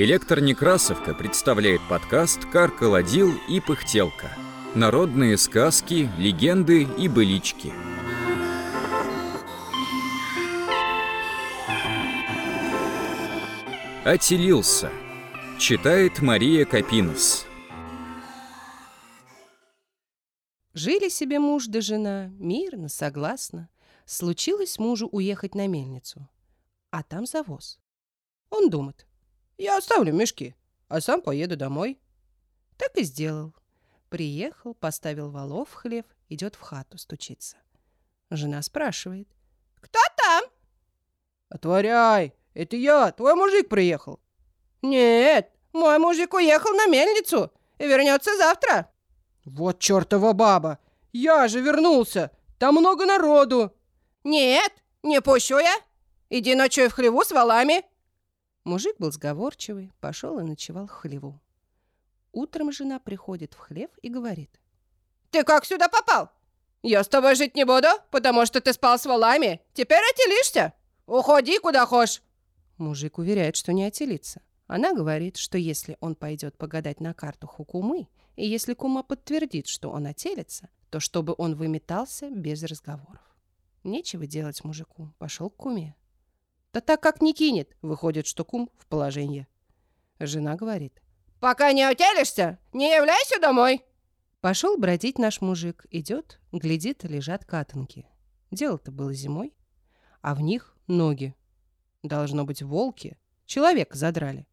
Электронекрасовка представляет подкаст «Каркаладил и пыхтелка». Народные сказки, легенды и былички. Отелился. Читает Мария Капинос. Жили себе муж да жена, мирно, согласно. Случилось мужу уехать на мельницу, а там завоз. Он думает, я оставлю мешки, а сам поеду домой. Так и сделал. Приехал, поставил валов в хлев, идет в хату стучиться. Жена спрашивает. «Кто там?» «Отворяй! Это я, твой мужик приехал!» «Нет, мой мужик уехал на мельницу и вернется завтра!» «Вот чертова баба! Я же вернулся! Там много народу!» «Нет, не пущу я! Иди ночью в хлеву с валами!» Мужик был сговорчивый, пошел и ночевал в хлеву. Утром жена приходит в хлев и говорит. «Ты как сюда попал? Я с тобой жить не буду, потому что ты спал с валами. Теперь отелишься. Уходи куда хочешь». Мужик уверяет, что не отелится. Она говорит, что если он пойдет погадать на картах у кумы, и если кума подтвердит, что он отелится, то чтобы он выметался без разговоров. Нечего делать мужику, пошел к куме. Да так как не кинет, выходит, что кум в положении. Жена говорит. «Пока не утелишься, не являйся домой!» Пошел бродить наш мужик. Идет, глядит, лежат катанки. Дело-то было зимой, а в них ноги. Должно быть волки. Человека задрали.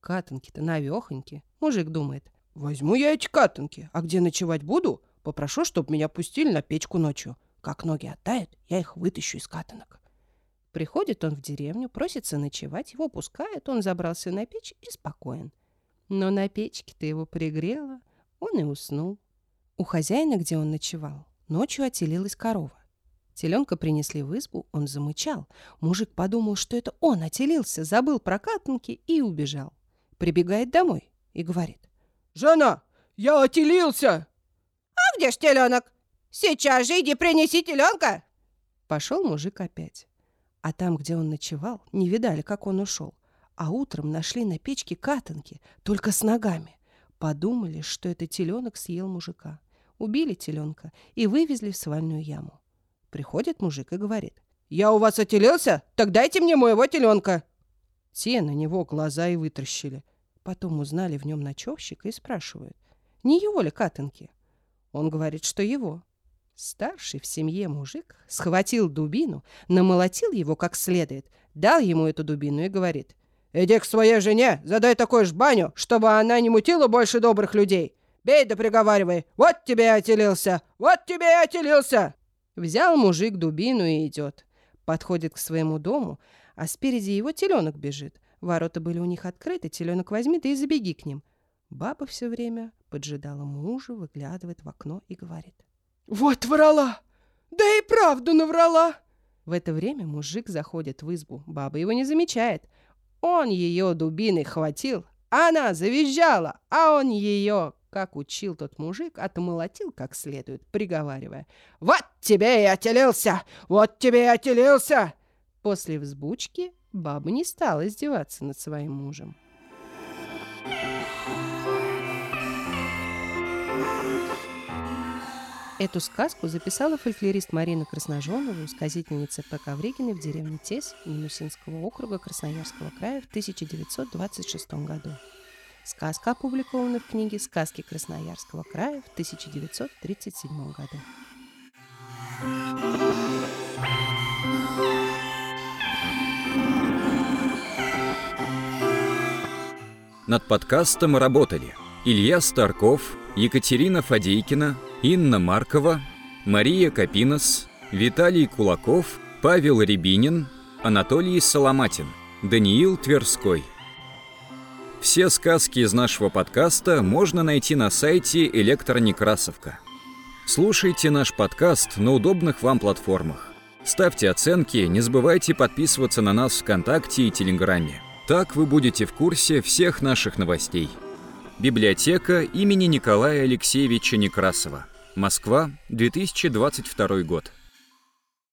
Катанки-то навехоньки. Мужик думает. Возьму я эти катанки, а где ночевать буду, попрошу, чтоб меня пустили на печку ночью. Как ноги оттают, я их вытащу из катанок. Приходит он в деревню, просится ночевать, его пускают, он забрался на печь и спокоен. Но на печке-то его пригрело, он и уснул. У хозяина, где он ночевал, ночью отелилась корова. Теленка принесли в избу, он замычал. Мужик подумал, что это он отелился, забыл про катанки и убежал. Прибегает домой и говорит. «Жена, я отелился!» «А где ж теленок? Сейчас же иди принеси теленка!» Пошел мужик опять. А там, где он ночевал, не видали, как он ушел. А утром нашли на печке катанки, только с ногами. Подумали, что это теленок съел мужика. Убили теленка и вывезли в свальную яму. Приходит мужик и говорит. «Я у вас отелился? Так дайте мне моего теленка!» Те на него глаза и вытращили. Потом узнали в нем ночевщика и спрашивают. Не его ли катанки? Он говорит, что его. Старший в семье мужик схватил дубину, намолотил его как следует, дал ему эту дубину и говорит. «Иди к своей жене, задай такой ж баню, чтобы она не мутила больше добрых людей. Бей да приговаривай, вот тебе и отелился, вот тебе и отелился!» Взял мужик дубину и идет. Подходит к своему дому, а спереди его теленок бежит. Ворота были у них открыты, теленок возьми, да и забеги к ним. Баба все время поджидала мужа, выглядывает в окно и говорит. «Вот врала! Да и правду наврала!» В это время мужик заходит в избу. Баба его не замечает. Он ее дубиной хватил, она завизжала, а он ее, как учил тот мужик, отмолотил как следует, приговаривая. «Вот тебе и отелился! Вот тебе и отелился!» После взбучки баба не стала издеваться над своим мужем. Эту сказку записала фольклорист Марина Красножонова, сказительница П. Ковригиной в деревне Тес Минусинского округа Красноярского края в 1926 году. Сказка опубликована в книге «Сказки Красноярского края» в 1937 году. Над подкастом работали Илья Старков, Екатерина Фадейкина, Инна Маркова, Мария Капинос, Виталий Кулаков, Павел Рябинин, Анатолий Соломатин, Даниил Тверской. Все сказки из нашего подкаста можно найти на сайте Электронекрасовка. Слушайте наш подкаст на удобных вам платформах. Ставьте оценки, не забывайте подписываться на нас ВКонтакте и Телеграме. Так вы будете в курсе всех наших новостей. Библиотека имени Николая Алексеевича Некрасова. Москва, 2022 год.